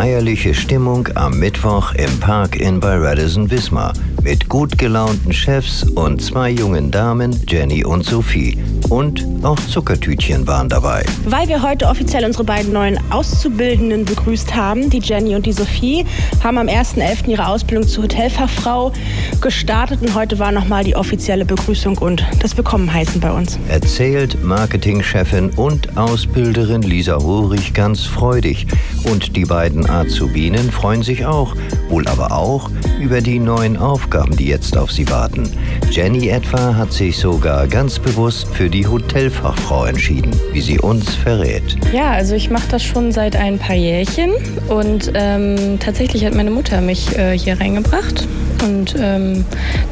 feierliche Stimmung am Mittwoch im Park-In bei Radisson Wismar mit gut gelaunten Chefs und zwei jungen Damen, Jenny und Sophie. Und auch Zuckertütchen waren dabei. Weil wir heute offiziell unsere beiden neuen Auszubildenden begrüßt haben, die Jenny und die Sophie, haben am 1.11. ihre Ausbildung zur Hotelfachfrau gestartet und heute war nochmal die offizielle Begrüßung und das Willkommen heißen bei uns. Erzählt Marketingchefin und Ausbilderin Lisa Ruhrig ganz freudig. Und die beiden Azubinen freuen sich auch, wohl aber auch über die neuen Aufgaben, die jetzt auf sie warten. Jenny etwa hat sich sogar ganz bewusst für die Hotelfachfrau entschieden, wie sie uns verrät. Ja, also ich mache das schon seit ein paar Jährchen und ähm, tatsächlich hat meine Mutter mich äh, hier reingebracht. Und ähm,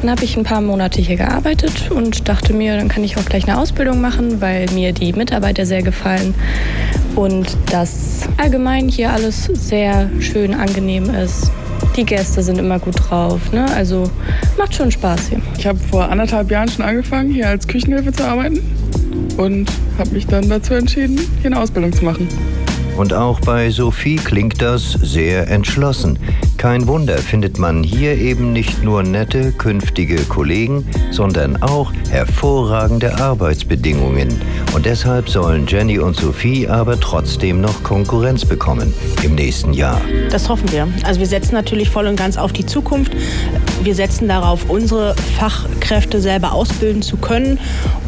dann habe ich ein paar Monate hier gearbeitet und dachte mir, dann kann ich auch gleich eine Ausbildung machen, weil mir die Mitarbeiter sehr gefallen und das allgemein hier alles sehr schön angenehm ist. Die Gäste sind immer gut drauf. Ne? Also macht schon Spaß hier. Ich habe vor anderthalb Jahren schon angefangen, hier als Küchenhilfe zu arbeiten und habe mich dann dazu entschieden, hier eine Ausbildung zu machen. Und auch bei Sophie klingt das sehr entschlossen. Kein Wunder findet man hier eben nicht nur nette künftige Kollegen, sondern auch hervorragende Arbeitsbedingungen. Und deshalb sollen Jenny und Sophie aber trotzdem noch Konkurrenz bekommen im nächsten Jahr. Das hoffen wir. Also wir setzen natürlich voll und ganz auf die Zukunft. Wir setzen darauf, unsere Fachkräfte selber ausbilden zu können.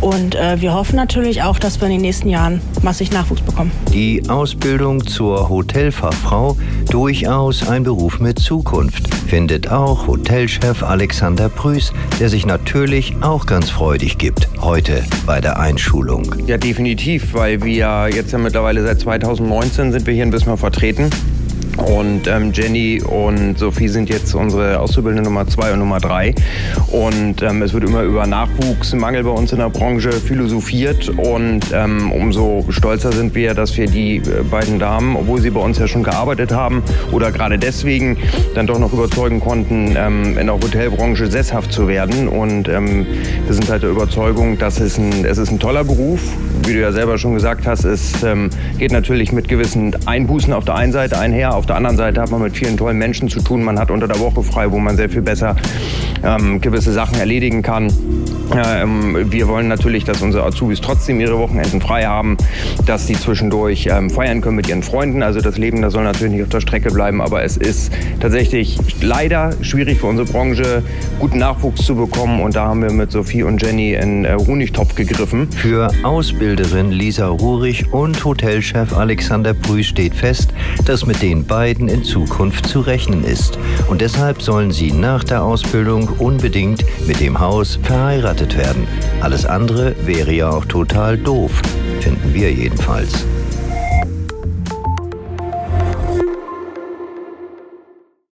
Und äh, wir hoffen natürlich auch, dass wir in den nächsten Jahren massig Nachwuchs bekommen. Die Ausbildung zur Hotelfachfrau durchaus ein Beruf mit Zukunft, findet auch Hotelchef Alexander Prüß, der sich natürlich auch ganz freudig gibt, heute bei der Einschulung. Ja, definitiv, weil wir jetzt ja mittlerweile seit 2019 sind wir hier in Wismar vertreten. Und ähm, Jenny und Sophie sind jetzt unsere Auszubildende Nummer zwei und Nummer drei. Und ähm, es wird immer über Nachwuchsmangel bei uns in der Branche philosophiert. Und ähm, umso stolzer sind wir, dass wir die äh, beiden Damen, obwohl sie bei uns ja schon gearbeitet haben oder gerade deswegen dann doch noch überzeugen konnten, ähm, in der Hotelbranche sesshaft zu werden. Und ähm, wir sind halt der Überzeugung, dass es ein, es ist ein toller Beruf. Wie du ja selber schon gesagt hast, es ähm, geht natürlich mit gewissen Einbußen auf der einen Seite einher, auf der anderen Seite hat man mit vielen tollen Menschen zu tun. Man hat unter der Woche frei, wo man sehr viel besser ähm, gewisse Sachen erledigen kann. Ähm, wir wollen natürlich, dass unsere Azubis trotzdem ihre Wochenenden frei haben, dass sie zwischendurch ähm, feiern können mit ihren Freunden. Also das Leben, das soll natürlich nicht auf der Strecke bleiben, aber es ist tatsächlich leider schwierig für unsere Branche, guten Nachwuchs zu bekommen. Und da haben wir mit Sophie und Jenny in äh, Honigtopf gegriffen. Für Ausbilderin Lisa Ruhrig und Hotelchef Alexander Brüß steht fest, dass mit den beiden in Zukunft zu rechnen ist. Und deshalb sollen sie nach der Ausbildung unbedingt mit dem Haus verheiratet werden. Alles andere wäre ja auch total doof, finden wir jedenfalls.